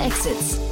Exits.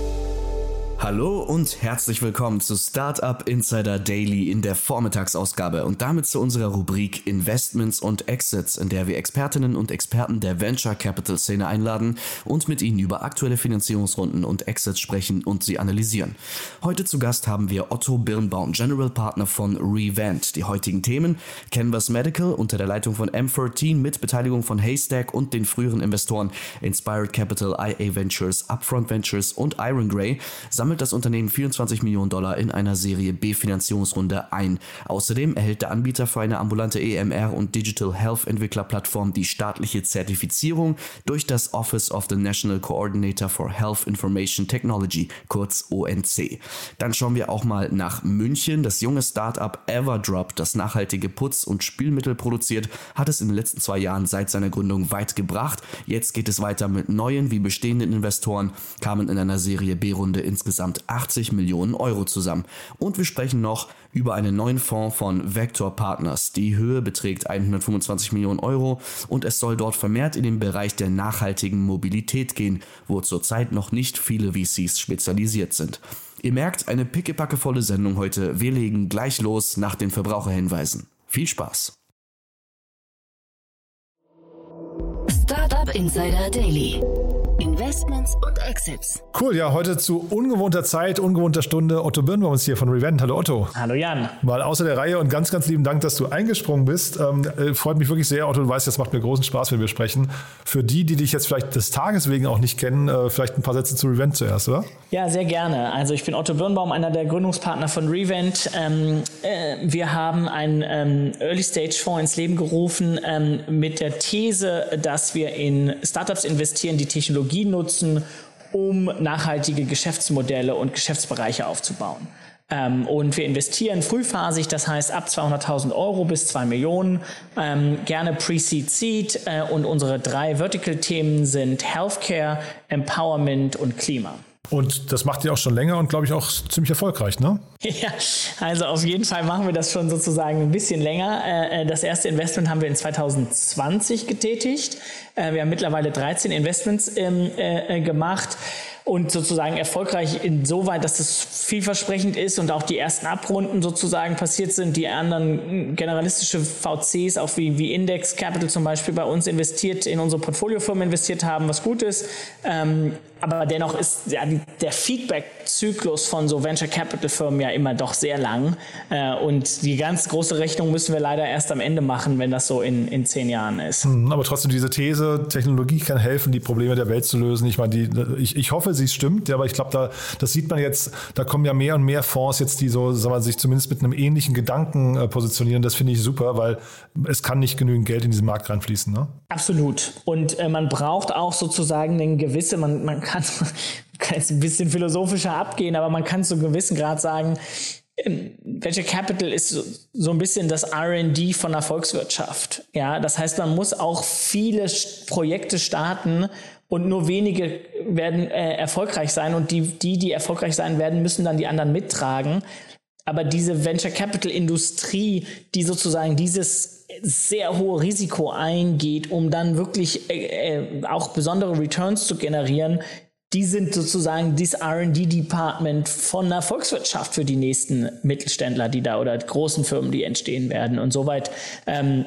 Hallo und herzlich willkommen zu Startup Insider Daily in der Vormittagsausgabe und damit zu unserer Rubrik Investments und Exits, in der wir Expertinnen und Experten der Venture Capital Szene einladen und mit ihnen über aktuelle Finanzierungsrunden und Exits sprechen und sie analysieren. Heute zu Gast haben wir Otto Birnbaum, General Partner von Revent. Die heutigen Themen Canvas Medical unter der Leitung von M13 mit Beteiligung von Haystack und den früheren Investoren Inspired Capital, IA Ventures, Upfront Ventures und Iron Grey sammelt das Unternehmen 24 Millionen Dollar in einer Serie B-Finanzierungsrunde ein. Außerdem erhält der Anbieter für eine ambulante EMR und Digital Health Entwicklerplattform die staatliche Zertifizierung durch das Office of the National Coordinator for Health Information Technology, kurz ONC. Dann schauen wir auch mal nach München. Das junge Startup Everdrop, das nachhaltige Putz- und Spülmittel produziert, hat es in den letzten zwei Jahren seit seiner Gründung weit gebracht. Jetzt geht es weiter mit neuen wie bestehenden Investoren, kamen in einer Serie B-Runde insgesamt insgesamt 80 Millionen Euro zusammen. Und wir sprechen noch über einen neuen Fonds von Vector Partners. Die Höhe beträgt 125 Millionen Euro und es soll dort vermehrt in den Bereich der nachhaltigen Mobilität gehen, wo zurzeit noch nicht viele VCs spezialisiert sind. Ihr merkt, eine pickepackevolle Sendung heute. Wir legen gleich los nach den Verbraucherhinweisen. Viel Spaß! Startup Insider Daily Investments und Exits. Cool, ja, heute zu ungewohnter Zeit, ungewohnter Stunde. Otto Birnbaum ist hier von Revent. Hallo Otto. Hallo Jan. Mal außer der Reihe und ganz, ganz lieben Dank, dass du eingesprungen bist. Ähm, äh, freut mich wirklich sehr, Otto. Du weißt, das macht mir großen Spaß, wenn wir sprechen. Für die, die dich jetzt vielleicht des Tages wegen auch nicht kennen, äh, vielleicht ein paar Sätze zu Revent zuerst, oder? Ja, sehr gerne. Also ich bin Otto Birnbaum, einer der Gründungspartner von Revent. Ähm, äh, wir haben einen ähm, Early-Stage-Fonds ins Leben gerufen ähm, mit der These, dass wir in Startups investieren, die Technologie Technologie nutzen, um nachhaltige Geschäftsmodelle und Geschäftsbereiche aufzubauen. Ähm, und wir investieren frühphasig, das heißt ab 200.000 Euro bis 2 Millionen, ähm, gerne Pre-Seed Seed äh, und unsere drei Vertical-Themen sind Healthcare, Empowerment und Klima. Und das macht ihr auch schon länger und glaube ich auch ziemlich erfolgreich, ne? Ja, also auf jeden Fall machen wir das schon sozusagen ein bisschen länger. Äh, äh, das erste Investment haben wir in 2020 getätigt. Äh, wir haben mittlerweile 13 Investments ähm, gemacht und sozusagen erfolgreich insoweit, dass es vielversprechend ist und auch die ersten Abrunden sozusagen passiert sind, die anderen generalistische VCs, auch wie, wie Index Capital zum Beispiel bei uns investiert, in unsere Portfoliofirmen investiert haben, was gut ist. Ähm, aber dennoch ist ja, der Feedback-Zyklus von so Venture Capital Firmen ja immer doch sehr lang. Äh, und die ganz große Rechnung müssen wir leider erst am Ende machen, wenn das so in, in zehn Jahren ist. Hm, aber trotzdem diese These, Technologie kann helfen, die Probleme der Welt zu lösen. Ich meine, die, ich, ich hoffe, sie stimmt, ja, aber ich glaube, da, das sieht man jetzt, da kommen ja mehr und mehr Fonds jetzt, die so, sagen wir, sich zumindest mit einem ähnlichen Gedanken äh, positionieren. Das finde ich super, weil es kann nicht genügend Geld in diesen Markt reinfließen. Ne? Absolut. Und äh, man braucht auch sozusagen eine gewisse, man, man kann, jetzt ein bisschen philosophischer abgehen, aber man kann zu einem gewissen Grad sagen, ähm, Venture Capital ist so ein bisschen das R&D von der Volkswirtschaft. Ja, das heißt, man muss auch viele Projekte starten und nur wenige werden äh, erfolgreich sein und die, die, die erfolgreich sein werden, müssen dann die anderen mittragen. Aber diese Venture Capital Industrie, die sozusagen dieses sehr hohe Risiko eingeht, um dann wirklich äh, äh auch besondere Returns zu generieren, die sind sozusagen das R&D-Department von der Volkswirtschaft für die nächsten Mittelständler, die da oder großen Firmen, die entstehen werden. Und soweit ähm,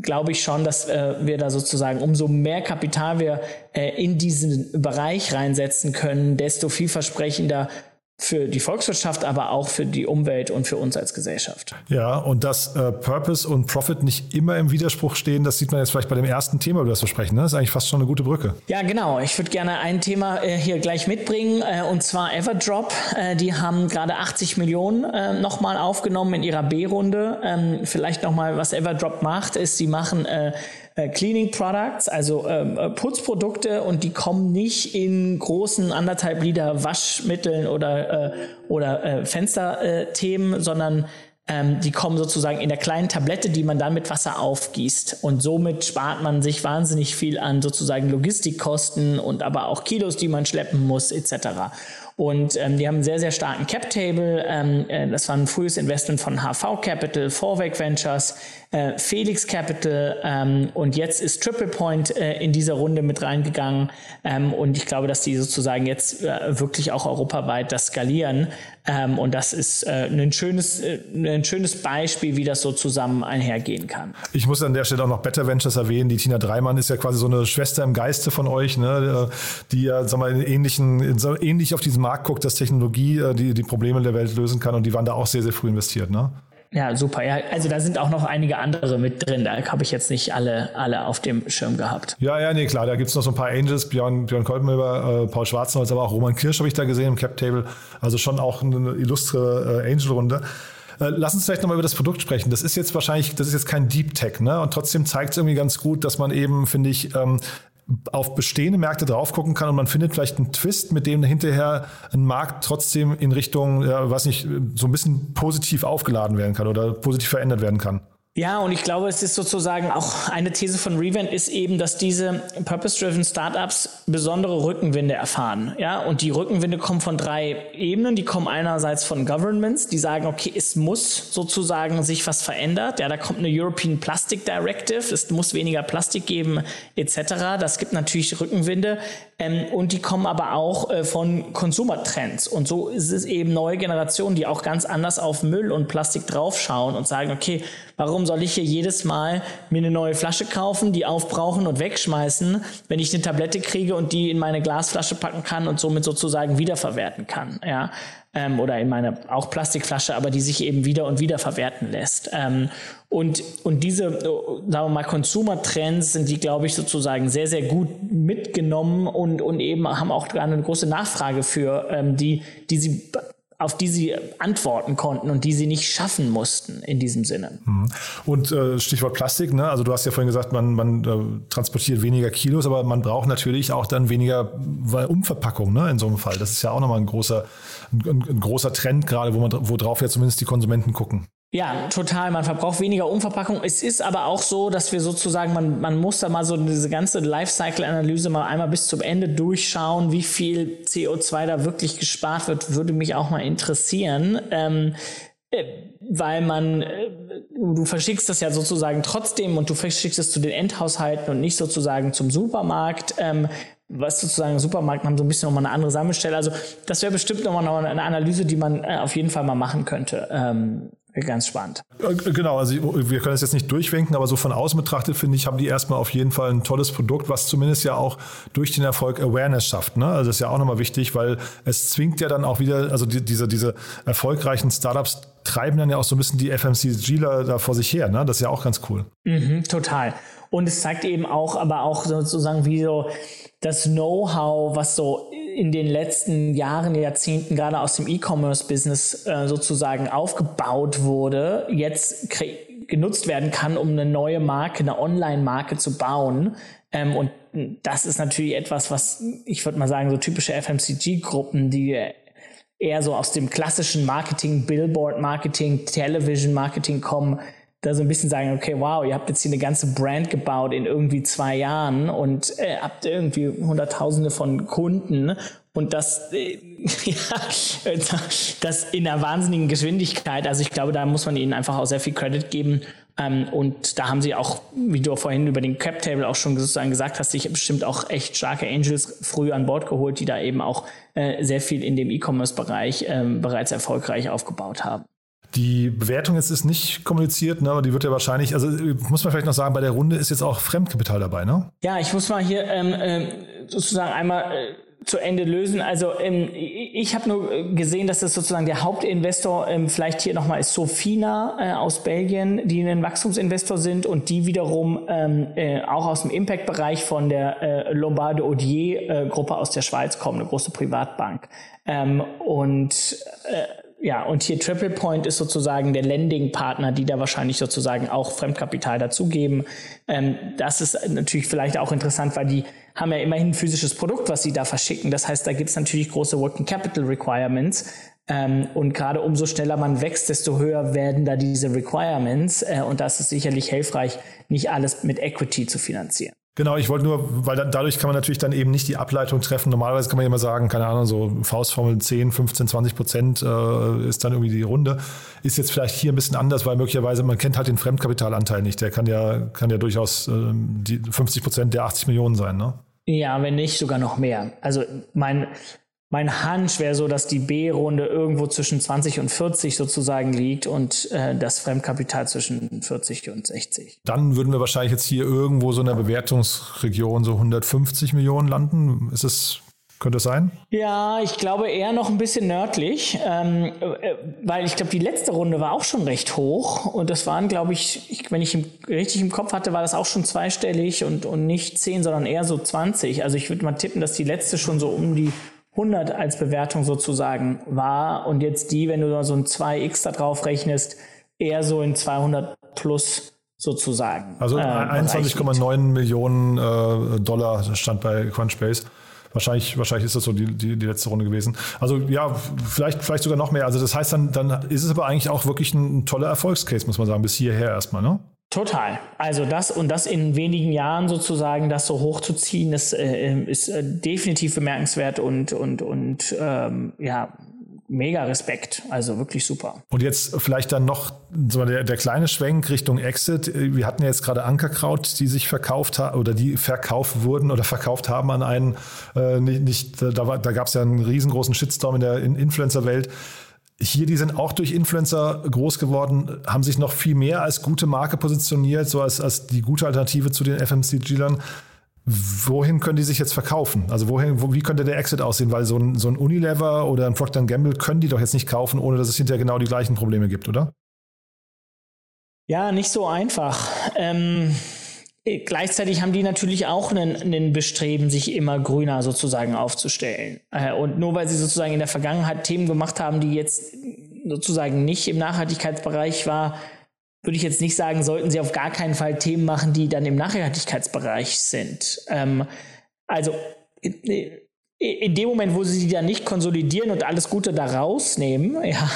glaube ich schon, dass äh, wir da sozusagen umso mehr Kapital wir äh, in diesen Bereich reinsetzen können, desto vielversprechender für die Volkswirtschaft, aber auch für die Umwelt und für uns als Gesellschaft. Ja, und dass äh, Purpose und Profit nicht immer im Widerspruch stehen, das sieht man jetzt vielleicht bei dem ersten Thema, über das wir sprechen. Ne? Das ist eigentlich fast schon eine gute Brücke. Ja, genau. Ich würde gerne ein Thema äh, hier gleich mitbringen, äh, und zwar Everdrop. Äh, die haben gerade 80 Millionen äh, nochmal aufgenommen in ihrer B-Runde. Ähm, vielleicht nochmal, was Everdrop macht, ist, sie machen äh, Cleaning Products, also ähm, äh, Putzprodukte und die kommen nicht in großen anderthalb Liter Waschmitteln oder, äh, oder äh, Fensterthemen, sondern ähm, die kommen sozusagen in der kleinen Tablette, die man dann mit Wasser aufgießt. Und somit spart man sich wahnsinnig viel an sozusagen Logistikkosten und aber auch Kilos, die man schleppen muss, etc. Und ähm, die haben einen sehr, sehr starken Cap-Table. Ähm, äh, das war ein frühes Investment von HV Capital, Vorweg Ventures, äh, Felix Capital ähm, und jetzt ist Triple Point äh, in dieser Runde mit reingegangen. Ähm, und ich glaube, dass die sozusagen jetzt äh, wirklich auch europaweit das skalieren. Ähm, und das ist äh, ein, schönes, äh, ein schönes Beispiel, wie das so zusammen einhergehen kann. Ich muss an der Stelle auch noch Better Ventures erwähnen. Die Tina Dreimann ist ja quasi so eine Schwester im Geiste von euch, ne? die ja sag mal, ähnlichen, so ähnlich auf diesen Markt guckt, dass Technologie äh, die, die Probleme der Welt lösen kann. Und die waren da auch sehr, sehr früh investiert. Ne? Ja, super. Ja, also da sind auch noch einige andere mit drin. Da habe ich jetzt nicht alle, alle auf dem Schirm gehabt. Ja, ja, nee, klar. Da gibt es noch so ein paar Angels, Björn, Björn Kolbenmüller, äh, Paul Schwarzenholz, aber auch Roman Kirsch habe ich da gesehen im Cap Table. Also schon auch eine illustre äh, Angel-Runde. Äh, lass uns vielleicht nochmal über das Produkt sprechen. Das ist jetzt wahrscheinlich, das ist jetzt kein Deep Tech, ne? Und trotzdem zeigt es irgendwie ganz gut, dass man eben, finde ich, ähm, auf bestehende Märkte drauf gucken kann und man findet vielleicht einen Twist, mit dem hinterher ein Markt trotzdem in Richtung, ja, weiß nicht, so ein bisschen positiv aufgeladen werden kann oder positiv verändert werden kann. Ja, und ich glaube, es ist sozusagen auch eine These von Revent ist eben, dass diese Purpose-Driven Startups besondere Rückenwinde erfahren. Ja, und die Rückenwinde kommen von drei Ebenen. Die kommen einerseits von Governments, die sagen, okay, es muss sozusagen sich was verändert. Ja, da kommt eine European Plastic Directive, es muss weniger Plastik geben, etc. Das gibt natürlich Rückenwinde. Ähm, und die kommen aber auch äh, von Consumer-Trends. Und so ist es eben neue Generationen, die auch ganz anders auf Müll und Plastik draufschauen und sagen, okay, Warum soll ich hier jedes Mal mir eine neue Flasche kaufen, die aufbrauchen und wegschmeißen, wenn ich eine Tablette kriege und die in meine Glasflasche packen kann und somit sozusagen wiederverwerten kann, ja? Ähm, oder in meine auch Plastikflasche, aber die sich eben wieder und wieder verwerten lässt. Ähm, und, und diese, sagen wir mal, Consumer-Trends sind die, glaube ich, sozusagen sehr, sehr gut mitgenommen und, und eben haben auch eine große Nachfrage für, ähm, die, die sie auf die sie antworten konnten und die sie nicht schaffen mussten in diesem Sinne. Mhm. Und äh, Stichwort Plastik, ne? also du hast ja vorhin gesagt, man, man äh, transportiert weniger Kilos, aber man braucht natürlich auch dann weniger Umverpackung ne? in so einem Fall. Das ist ja auch nochmal ein großer, ein, ein großer Trend gerade, wo man, worauf ja zumindest die Konsumenten gucken. Ja, total. Man verbraucht weniger Umverpackung. Es ist aber auch so, dass wir sozusagen, man, man muss da mal so diese ganze Lifecycle-Analyse mal einmal bis zum Ende durchschauen, wie viel CO2 da wirklich gespart wird, würde mich auch mal interessieren. Ähm, äh, weil man, äh, du verschickst das ja sozusagen trotzdem und du verschickst es zu den Endhaushalten und nicht sozusagen zum Supermarkt. Ähm, was sozusagen Supermarkt haben so ein bisschen nochmal eine andere Sammelstelle. Also das wäre bestimmt nochmal noch eine Analyse, die man äh, auf jeden Fall mal machen könnte. Ähm, Ganz spannend. Genau, also wir können es jetzt nicht durchwinken, aber so von außen betrachtet, finde ich, haben die erstmal auf jeden Fall ein tolles Produkt, was zumindest ja auch durch den Erfolg Awareness schafft. Ne? Also das ist ja auch nochmal wichtig, weil es zwingt ja dann auch wieder, also die, diese, diese erfolgreichen Startups treiben dann ja auch so ein bisschen die FMCGler da vor sich her. Ne? Das ist ja auch ganz cool. Mhm, total. Und es zeigt eben auch, aber auch sozusagen, wie so das Know-how, was so in den letzten Jahren, Jahrzehnten gerade aus dem E-Commerce-Business äh, sozusagen aufgebaut wurde, jetzt genutzt werden kann, um eine neue Marke, eine Online-Marke zu bauen. Ähm, und das ist natürlich etwas, was ich würde mal sagen, so typische FMCG-Gruppen, die eher so aus dem klassischen Marketing, Billboard-Marketing, Television-Marketing kommen, da so ein bisschen sagen, okay, wow, ihr habt jetzt hier eine ganze Brand gebaut in irgendwie zwei Jahren und äh, habt irgendwie Hunderttausende von Kunden und das, äh, ja, das in einer wahnsinnigen Geschwindigkeit. Also ich glaube, da muss man ihnen einfach auch sehr viel Credit geben. Ähm, und da haben sie auch, wie du vorhin über den Cap Table auch schon sozusagen gesagt hast, sich bestimmt auch echt starke Angels früh an Bord geholt, die da eben auch äh, sehr viel in dem E-Commerce-Bereich ähm, bereits erfolgreich aufgebaut haben. Die Bewertung jetzt ist nicht kommuniziert, ne, aber die wird ja wahrscheinlich, also muss man vielleicht noch sagen, bei der Runde ist jetzt auch Fremdkapital dabei, ne? Ja, ich muss mal hier ähm, äh, sozusagen einmal äh, zu Ende lösen. Also ähm, ich habe nur gesehen, dass das sozusagen der Hauptinvestor ähm, vielleicht hier nochmal ist Sofina äh, aus Belgien, die ein Wachstumsinvestor sind und die wiederum ähm, äh, auch aus dem Impact-Bereich von der äh, Lombard Odier äh, Gruppe aus der Schweiz kommen, eine große Privatbank. Ähm, und äh, ja, und hier Triple Point ist sozusagen der Lending-Partner, die da wahrscheinlich sozusagen auch Fremdkapital dazugeben. Ähm, das ist natürlich vielleicht auch interessant, weil die haben ja immerhin ein physisches Produkt, was sie da verschicken. Das heißt, da gibt es natürlich große Working Capital Requirements. Ähm, und gerade umso schneller man wächst, desto höher werden da diese Requirements. Äh, und das ist sicherlich hilfreich, nicht alles mit Equity zu finanzieren. Genau, ich wollte nur, weil dann, dadurch kann man natürlich dann eben nicht die Ableitung treffen. Normalerweise kann man immer sagen, keine Ahnung, so Faustformel 10, 15, 20 Prozent äh, ist dann irgendwie die Runde. Ist jetzt vielleicht hier ein bisschen anders, weil möglicherweise man kennt halt den Fremdkapitalanteil nicht. Der kann ja, kann ja durchaus äh, die 50 Prozent der 80 Millionen sein, ne? Ja, wenn nicht sogar noch mehr. Also mein, mein Hunch wäre so, dass die B-Runde irgendwo zwischen 20 und 40 sozusagen liegt und äh, das Fremdkapital zwischen 40 und 60. Dann würden wir wahrscheinlich jetzt hier irgendwo so in der Bewertungsregion so 150 Millionen landen. Ist es könnte es sein? Ja, ich glaube eher noch ein bisschen nördlich, ähm, äh, weil ich glaube, die letzte Runde war auch schon recht hoch und das waren, glaube ich, ich, wenn ich im, richtig im Kopf hatte, war das auch schon zweistellig und, und nicht 10, sondern eher so 20. Also ich würde mal tippen, dass die letzte schon so um die 100 als Bewertung sozusagen war und jetzt die, wenn du so ein 2x da drauf rechnest, eher so in 200 plus sozusagen. Also äh, 21,9 Millionen äh, Dollar stand bei Crunchbase. Wahrscheinlich, wahrscheinlich ist das so die, die, die, letzte Runde gewesen. Also ja, vielleicht, vielleicht sogar noch mehr. Also das heißt, dann, dann ist es aber eigentlich auch wirklich ein, ein toller Erfolgscase, muss man sagen, bis hierher erstmal, ne? Total. Also das und das in wenigen Jahren sozusagen, das so hochzuziehen, ist, äh, ist äh, definitiv bemerkenswert und und und ähm, ja mega Respekt. Also wirklich super. Und jetzt vielleicht dann noch der, der kleine Schwenk Richtung Exit. Wir hatten ja jetzt gerade Ankerkraut, die sich verkauft haben oder die verkauft wurden oder verkauft haben an einen, äh, nicht, nicht, da, da gab es ja einen riesengroßen Shitstorm in der Influencer-Welt. Hier, die sind auch durch Influencer groß geworden, haben sich noch viel mehr als gute Marke positioniert, so als, als die gute Alternative zu den FMCG-Lern. Wohin können die sich jetzt verkaufen? Also wohin, wo, wie könnte der Exit aussehen? Weil so ein, so ein Unilever oder ein Procter Gamble können die doch jetzt nicht kaufen, ohne dass es hinterher genau die gleichen Probleme gibt, oder? Ja, nicht so einfach. Ähm, Gleichzeitig haben die natürlich auch einen, einen Bestreben, sich immer grüner sozusagen aufzustellen. Äh, und nur weil sie sozusagen in der Vergangenheit Themen gemacht haben, die jetzt sozusagen nicht im Nachhaltigkeitsbereich war, würde ich jetzt nicht sagen, sollten sie auf gar keinen Fall Themen machen, die dann im Nachhaltigkeitsbereich sind. Ähm, also in dem Moment, wo sie die dann nicht konsolidieren und alles Gute da rausnehmen, ja,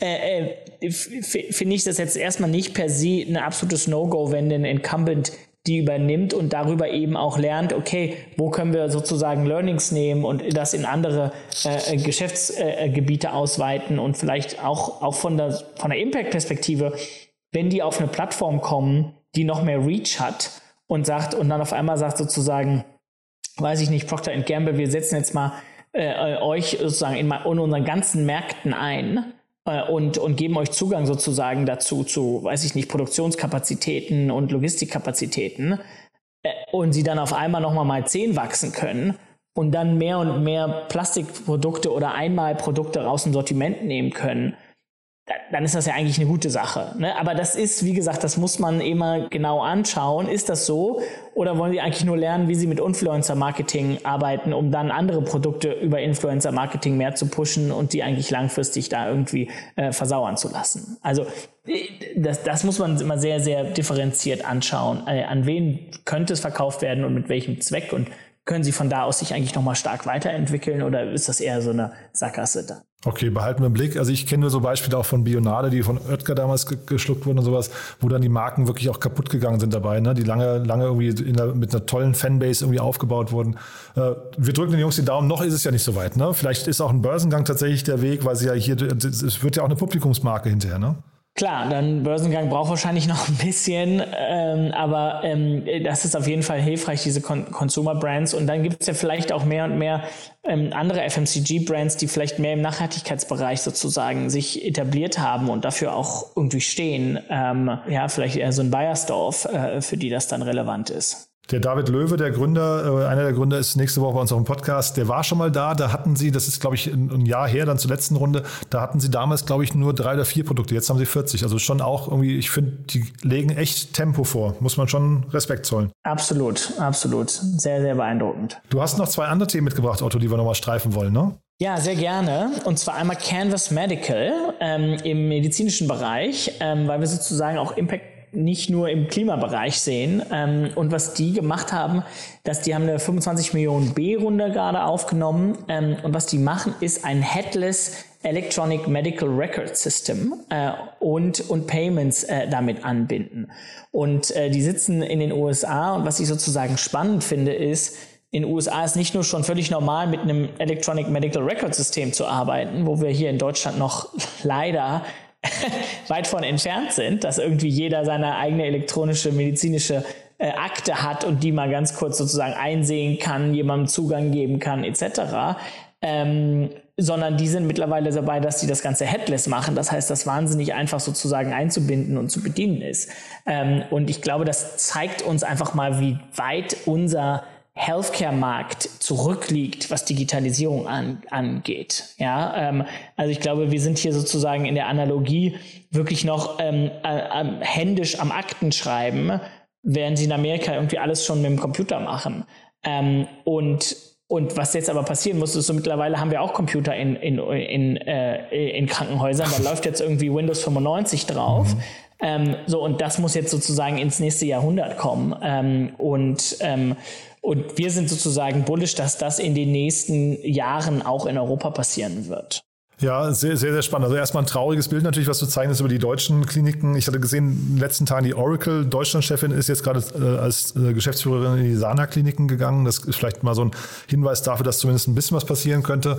äh, äh, finde ich das jetzt erstmal nicht per se ein absolutes No-Go, wenn ein Incumbent die übernimmt und darüber eben auch lernt, okay, wo können wir sozusagen Learnings nehmen und das in andere äh, Geschäftsgebiete äh, ausweiten und vielleicht auch, auch von der, von der Impact-Perspektive, wenn die auf eine Plattform kommen, die noch mehr Reach hat und sagt und dann auf einmal sagt sozusagen, weiß ich nicht, Procter Gamble, wir setzen jetzt mal äh, euch sozusagen in, in unseren ganzen Märkten ein äh, und, und geben euch Zugang sozusagen dazu zu, weiß ich nicht, Produktionskapazitäten und Logistikkapazitäten äh, und sie dann auf einmal nochmal mal zehn wachsen können und dann mehr und mehr Plastikprodukte oder Einmalprodukte aus dem Sortiment nehmen können, dann ist das ja eigentlich eine gute Sache. Ne? Aber das ist, wie gesagt, das muss man immer genau anschauen. Ist das so? Oder wollen Sie eigentlich nur lernen, wie Sie mit Influencer-Marketing arbeiten, um dann andere Produkte über Influencer-Marketing mehr zu pushen und die eigentlich langfristig da irgendwie äh, versauern zu lassen? Also äh, das, das muss man immer sehr, sehr differenziert anschauen. Äh, an wen könnte es verkauft werden und mit welchem Zweck? Und können Sie von da aus sich eigentlich nochmal stark weiterentwickeln oder ist das eher so eine Sackgasse da? Okay, behalten wir im Blick. Also ich kenne nur so Beispiele auch von Bionade, die von Oetker damals ge geschluckt wurden und sowas, wo dann die Marken wirklich auch kaputt gegangen sind dabei, ne? die lange, lange irgendwie der, mit einer tollen Fanbase irgendwie aufgebaut wurden. Äh, wir drücken den Jungs die Daumen, noch ist es ja nicht so weit. Ne? Vielleicht ist auch ein Börsengang tatsächlich der Weg, weil sie ja hier, es wird ja auch eine Publikumsmarke hinterher, ne? Klar, dann Börsengang braucht wahrscheinlich noch ein bisschen, ähm, aber ähm, das ist auf jeden Fall hilfreich, diese Con Consumer Brands. Und dann gibt es ja vielleicht auch mehr und mehr ähm, andere FMCG-Brands, die vielleicht mehr im Nachhaltigkeitsbereich sozusagen sich etabliert haben und dafür auch irgendwie stehen. Ähm, ja, vielleicht eher so ein Bayersdorf, äh, für die das dann relevant ist. Der David Löwe, der Gründer, äh, einer der Gründer, ist nächste Woche bei uns auf dem Podcast. Der war schon mal da. Da hatten sie, das ist glaube ich ein Jahr her, dann zur letzten Runde, da hatten sie damals glaube ich nur drei oder vier Produkte. Jetzt haben sie 40. Also schon auch irgendwie, ich finde, die legen echt Tempo vor. Muss man schon Respekt zollen. Absolut, absolut. Sehr, sehr beeindruckend. Du hast noch zwei andere Themen mitgebracht, Otto, die wir nochmal streifen wollen, ne? Ja, sehr gerne. Und zwar einmal Canvas Medical ähm, im medizinischen Bereich, ähm, weil wir sozusagen auch Impact nicht nur im Klimabereich sehen. Ähm, und was die gemacht haben, dass die haben eine 25 Millionen B-Runde gerade aufgenommen. Ähm, und was die machen, ist ein Headless Electronic Medical Record System äh, und, und Payments äh, damit anbinden. Und äh, die sitzen in den USA und was ich sozusagen spannend finde, ist, in den USA ist nicht nur schon völlig normal, mit einem Electronic Medical Record System zu arbeiten, wo wir hier in Deutschland noch leider weit von entfernt sind, dass irgendwie jeder seine eigene elektronische medizinische äh, Akte hat und die mal ganz kurz sozusagen einsehen kann, jemandem Zugang geben kann, etc. Ähm, sondern die sind mittlerweile dabei, dass sie das Ganze headless machen. Das heißt, das wahnsinnig einfach sozusagen einzubinden und zu bedienen ist. Ähm, und ich glaube, das zeigt uns einfach mal, wie weit unser Healthcare-Markt zurückliegt, was Digitalisierung an, angeht. Ja, ähm, also ich glaube, wir sind hier sozusagen in der Analogie wirklich noch ähm, äh, händisch am Akten schreiben, während sie in Amerika irgendwie alles schon mit dem Computer machen. Ähm, und und was jetzt aber passieren muss, ist so mittlerweile haben wir auch Computer in, in, in, äh, in Krankenhäusern. Da läuft jetzt irgendwie Windows 95 drauf. Mhm. Ähm, so, und das muss jetzt sozusagen ins nächste Jahrhundert kommen. Ähm, und ähm, und wir sind sozusagen bullish, dass das in den nächsten Jahren auch in Europa passieren wird. Ja, sehr, sehr, sehr spannend. Also erstmal ein trauriges Bild natürlich, was du zeichnest über die deutschen Kliniken. Ich hatte gesehen, in den letzten Tagen die Oracle Deutschland-Chefin ist jetzt gerade äh, als äh, Geschäftsführerin in die Sana-Kliniken gegangen. Das ist vielleicht mal so ein Hinweis dafür, dass zumindest ein bisschen was passieren könnte.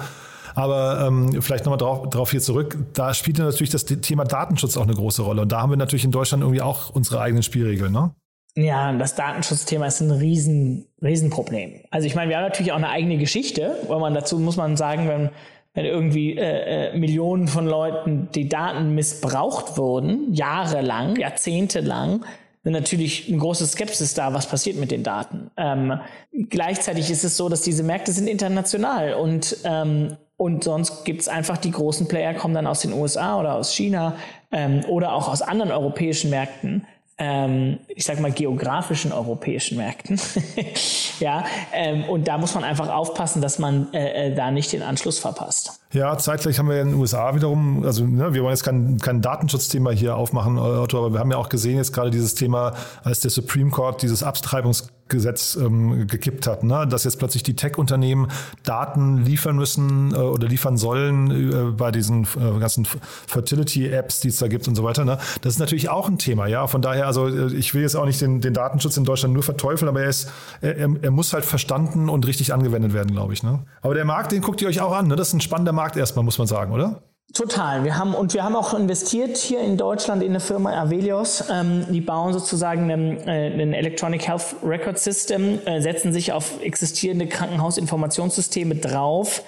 Aber ähm, vielleicht nochmal drauf, drauf hier zurück. Da spielt natürlich das Thema Datenschutz auch eine große Rolle. Und da haben wir natürlich in Deutschland irgendwie auch unsere eigenen Spielregeln, ne? Ja, das Datenschutzthema ist ein riesen, Riesenproblem. Also ich meine, wir haben natürlich auch eine eigene Geschichte, weil man dazu muss man sagen, wenn, wenn irgendwie äh, äh, Millionen von Leuten die Daten missbraucht wurden, jahrelang, jahrzehntelang, sind natürlich eine große Skepsis da, was passiert mit den Daten. Ähm, gleichzeitig ist es so, dass diese Märkte sind international und ähm, und sonst gibt's einfach die großen Player, kommen dann aus den USA oder aus China ähm, oder auch aus anderen europäischen Märkten ähm, ich sag mal, geografischen europäischen Märkten. ja, ähm, und da muss man einfach aufpassen, dass man äh, äh, da nicht den Anschluss verpasst. Ja, zeitgleich haben wir in den USA wiederum, also ne, wir wollen jetzt kein, kein Datenschutzthema hier aufmachen, Otto, aber wir haben ja auch gesehen jetzt gerade dieses Thema, als der Supreme Court dieses Abtreibungs Gesetz ähm, gekippt hat, ne? dass jetzt plötzlich die Tech-Unternehmen Daten liefern müssen äh, oder liefern sollen äh, bei diesen äh, ganzen Fertility-Apps, die es da gibt und so weiter. Ne? Das ist natürlich auch ein Thema, ja. Von daher, also äh, ich will jetzt auch nicht den, den Datenschutz in Deutschland nur verteufeln, aber er ist, er, er muss halt verstanden und richtig angewendet werden, glaube ich. Ne? Aber der Markt, den guckt ihr euch auch an. Ne? Das ist ein spannender Markt erstmal, muss man sagen, oder? Total. Wir haben und wir haben auch investiert hier in Deutschland in eine Firma Avelios. Ähm, die bauen sozusagen ein, äh, Electronic Health Record System, äh, setzen sich auf existierende Krankenhausinformationssysteme drauf,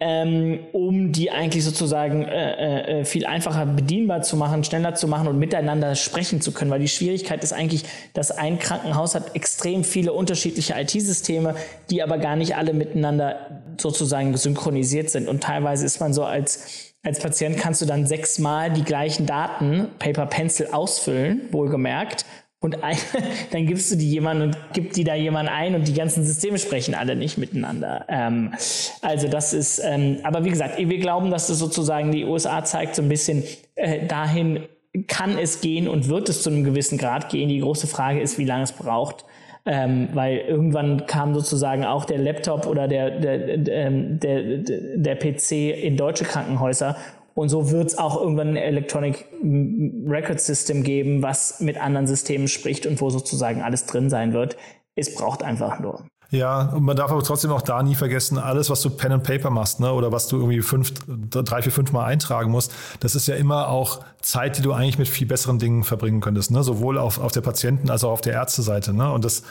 ähm, um die eigentlich sozusagen äh, äh, viel einfacher bedienbar zu machen, schneller zu machen und miteinander sprechen zu können. Weil die Schwierigkeit ist eigentlich, dass ein Krankenhaus hat extrem viele unterschiedliche IT-Systeme, die aber gar nicht alle miteinander sozusagen synchronisiert sind. Und teilweise ist man so als als Patient kannst du dann sechsmal die gleichen Daten, Paper Pencil, ausfüllen, wohlgemerkt. Und ein, dann gibst du die jemandem und gib die da jemand ein und die ganzen Systeme sprechen alle nicht miteinander. Ähm, also das ist, ähm, aber wie gesagt, wir glauben, dass das sozusagen die USA zeigt so ein bisschen äh, dahin, kann es gehen und wird es zu einem gewissen Grad gehen. Die große Frage ist, wie lange es braucht ähm, weil irgendwann kam sozusagen auch der Laptop oder der, der, ähm, der, der, der PC in deutsche Krankenhäuser und so wird es auch irgendwann ein Electronic Record System geben, was mit anderen Systemen spricht und wo sozusagen alles drin sein wird. Es braucht einfach nur. Ja, und man darf aber trotzdem auch da nie vergessen, alles, was du Pen and Paper machst, ne, oder was du irgendwie fünf, drei, vier, fünf Mal eintragen musst, das ist ja immer auch Zeit, die du eigentlich mit viel besseren Dingen verbringen könntest, ne, sowohl auf, auf der Patienten- als auch auf der Ärzteseite, ne, und das,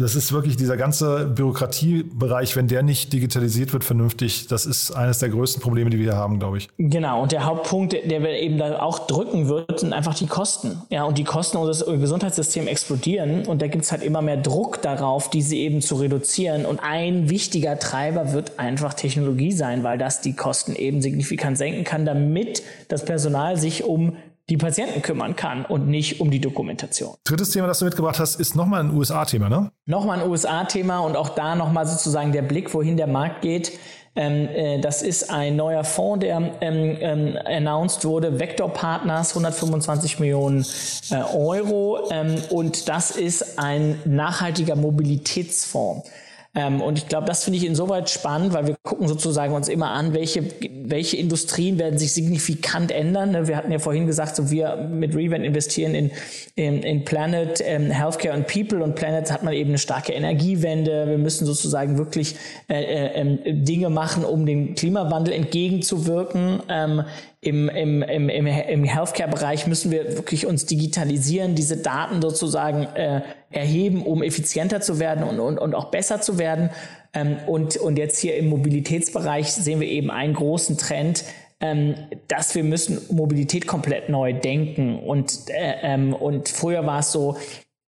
das ist wirklich dieser ganze Bürokratiebereich, wenn der nicht digitalisiert wird vernünftig, das ist eines der größten Probleme, die wir hier haben, glaube ich. Genau, und der Hauptpunkt, der wir eben da auch drücken wird, sind einfach die Kosten. Ja, und die Kosten unseres Gesundheitssystems explodieren und da gibt es halt immer mehr Druck darauf, diese eben zu reduzieren. Und ein wichtiger Treiber wird einfach Technologie sein, weil das die Kosten eben signifikant senken kann, damit das Personal sich um die Patienten kümmern kann und nicht um die Dokumentation. Drittes Thema, das du mitgebracht hast, ist nochmal ein USA-Thema, ne? Nochmal ein USA-Thema und auch da nochmal sozusagen der Blick, wohin der Markt geht. Ähm, äh, das ist ein neuer Fonds, der ähm, ähm, announced wurde, Vector Partners, 125 Millionen äh, Euro. Ähm, und das ist ein nachhaltiger Mobilitätsfonds. Ähm, und ich glaube, das finde ich insoweit spannend, weil wir gucken sozusagen uns immer an, welche, welche Industrien werden sich signifikant ändern. Ne? Wir hatten ja vorhin gesagt, so wir mit Revent investieren in, in, in Planet, ähm, Healthcare und People und Planet hat man eben eine starke Energiewende. Wir müssen sozusagen wirklich äh, äh, ähm, Dinge machen, um dem Klimawandel entgegenzuwirken. Ähm, im, im, im, im, Healthcare-Bereich müssen wir wirklich uns digitalisieren, diese Daten sozusagen äh, erheben, um effizienter zu werden und, und, und auch besser zu werden. Ähm, und, und jetzt hier im Mobilitätsbereich sehen wir eben einen großen Trend, ähm, dass wir müssen Mobilität komplett neu denken. Und, äh, ähm, und früher war es so,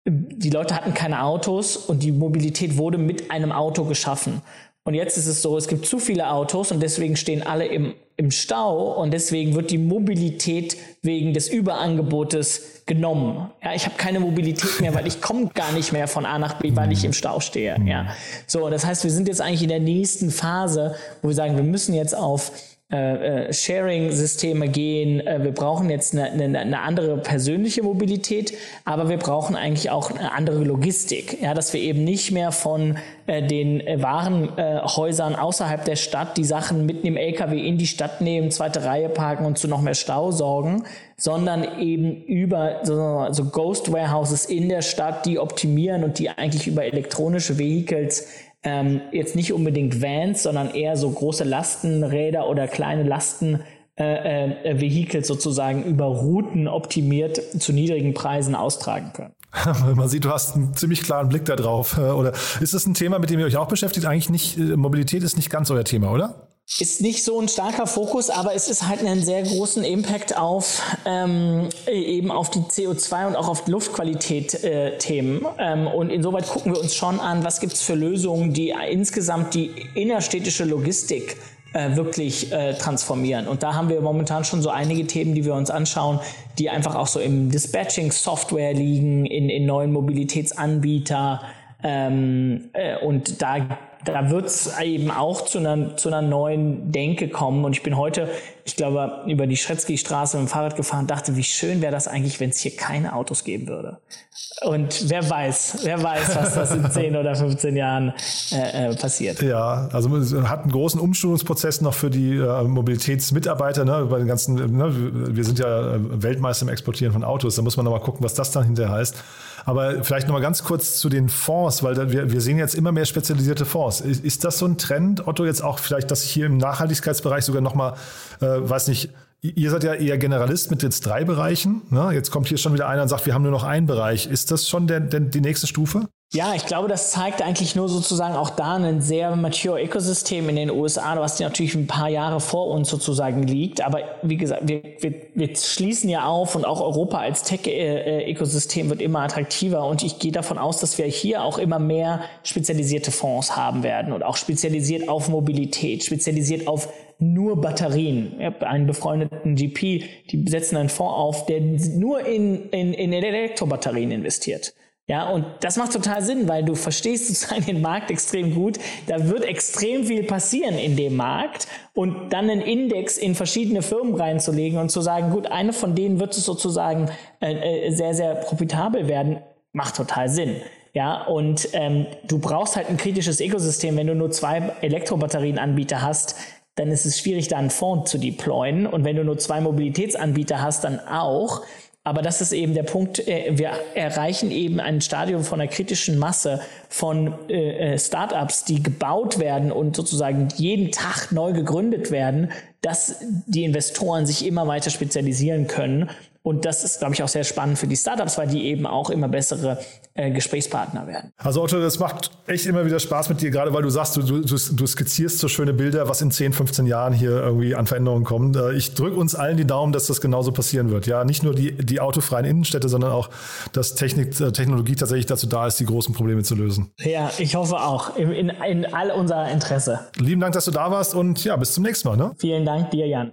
die Leute hatten keine Autos und die Mobilität wurde mit einem Auto geschaffen. Und jetzt ist es so, es gibt zu viele Autos und deswegen stehen alle im, im Stau und deswegen wird die Mobilität wegen des Überangebotes genommen. Ja, ich habe keine Mobilität mehr, weil ich komme gar nicht mehr von A nach B, weil ich im Stau stehe. Ja, so, das heißt, wir sind jetzt eigentlich in der nächsten Phase, wo wir sagen, wir müssen jetzt auf äh, äh, Sharing-Systeme gehen. Äh, wir brauchen jetzt eine, eine, eine, andere persönliche Mobilität, aber wir brauchen eigentlich auch eine andere Logistik. Ja, dass wir eben nicht mehr von äh, den äh, Warenhäusern außerhalb der Stadt die Sachen mitten im LKW in die Stadt nehmen, zweite Reihe parken und zu noch mehr Stau sorgen, sondern eben über so, so Ghost Warehouses in der Stadt, die optimieren und die eigentlich über elektronische Vehicles ähm, jetzt nicht unbedingt Vans, sondern eher so große Lastenräder oder kleine Lasten äh, äh, Vehikel sozusagen über Routen optimiert zu niedrigen Preisen austragen können. Man sieht, du hast einen ziemlich klaren Blick da drauf. Äh, oder ist das ein Thema, mit dem ihr euch auch beschäftigt? Eigentlich nicht, äh, Mobilität ist nicht ganz euer Thema, oder? Ist nicht so ein starker Fokus, aber es ist halt einen sehr großen Impact auf ähm, eben auf die CO2 und auch auf die Luftqualität äh, Themen. Ähm, und insoweit gucken wir uns schon an, was gibt's für Lösungen, die insgesamt die innerstädtische Logistik äh, wirklich äh, transformieren. Und da haben wir momentan schon so einige Themen, die wir uns anschauen, die einfach auch so im Dispatching-Software liegen, in, in neuen Mobilitätsanbieter. Ähm, äh, und da da wird es eben auch zu einer, zu einer neuen Denke kommen. Und ich bin heute, ich glaube, über die Schretzky-Straße mit dem Fahrrad gefahren und dachte, wie schön wäre das eigentlich, wenn es hier keine Autos geben würde. Und wer weiß, wer weiß, was das in 10 oder 15 Jahren äh, äh, passiert. Ja, also man hat einen großen Umschulungsprozess noch für die äh, Mobilitätsmitarbeiter, ne, bei den ganzen, ne, wir sind ja äh, Weltmeister im Exportieren von Autos, da muss man noch mal gucken, was das dann hinterher heißt. Aber vielleicht noch mal ganz kurz zu den Fonds, weil wir, wir sehen jetzt immer mehr spezialisierte Fonds. Ist, ist das so ein Trend, Otto, jetzt auch vielleicht, dass hier im Nachhaltigkeitsbereich sogar noch mal, äh, weiß nicht, Ihr seid ja eher Generalist mit jetzt drei Bereichen. Ne? Jetzt kommt hier schon wieder einer und sagt, wir haben nur noch einen Bereich. Ist das schon der, der, die nächste Stufe? Ja, ich glaube, das zeigt eigentlich nur sozusagen auch da ein sehr mature Ökosystem in den USA, was natürlich ein paar Jahre vor uns sozusagen liegt. Aber wie gesagt, wir, wir, wir schließen ja auf und auch Europa als Tech-Ökosystem wird immer attraktiver. Und ich gehe davon aus, dass wir hier auch immer mehr spezialisierte Fonds haben werden und auch spezialisiert auf Mobilität, spezialisiert auf nur Batterien. Ich habe einen befreundeten GP, die setzen einen Fonds auf, der nur in, in, in Elektrobatterien investiert. Ja, und das macht total Sinn, weil du verstehst sozusagen den Markt extrem gut. Da wird extrem viel passieren in dem Markt und dann einen Index in verschiedene Firmen reinzulegen und zu sagen, gut, eine von denen wird es sozusagen äh, äh, sehr, sehr profitabel werden, macht total Sinn. Ja, und ähm, du brauchst halt ein kritisches Ökosystem. Wenn du nur zwei Elektrobatterienanbieter hast, dann ist es schwierig, da einen Fonds zu deployen. Und wenn du nur zwei Mobilitätsanbieter hast, dann auch. Aber das ist eben der Punkt, äh, wir erreichen eben ein Stadium von einer kritischen Masse von äh, äh, Startups, die gebaut werden und sozusagen jeden Tag neu gegründet werden, dass die Investoren sich immer weiter spezialisieren können und das ist, glaube ich, auch sehr spannend für die Startups, weil die eben auch immer bessere äh, Gesprächspartner werden. Also Otto, das macht echt immer wieder Spaß mit dir, gerade weil du sagst, du, du, du skizzierst so schöne Bilder, was in 10, 15 Jahren hier irgendwie an Veränderungen kommt. Äh, ich drücke uns allen die Daumen, dass das genauso passieren wird. Ja, nicht nur die, die autofreien Innenstädte, sondern auch, dass Technik, äh, Technologie tatsächlich dazu da ist, die großen Probleme zu lösen. Ja, ich hoffe auch. In, in, in all unser Interesse. Lieben Dank, dass du da warst und ja, bis zum nächsten Mal. Ne? Vielen Dank dir, Jan.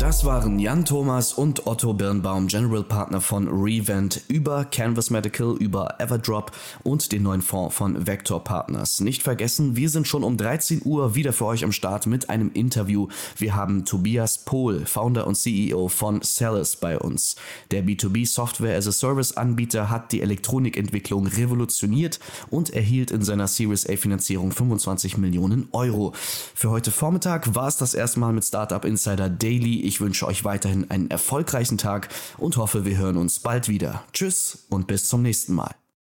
Das waren Jan Thomas und Otto Birnbaum, General Partner von Revent, über Canvas Medical, über Everdrop und den neuen Fonds von Vector Partners. Nicht vergessen, wir sind schon um 13 Uhr wieder für euch am Start mit einem Interview. Wir haben Tobias Pohl, Founder und CEO von Celis bei uns. Der B2B Software as a Service Anbieter hat die Elektronikentwicklung revolutioniert und erhielt in seiner Series A Finanzierung 25 Millionen Euro. Für heute Vormittag war es das erste Mal mit Startup Insider Daily. Ich wünsche euch weiterhin einen erfolgreichen Tag und hoffe, wir hören uns bald wieder. Tschüss und bis zum nächsten Mal.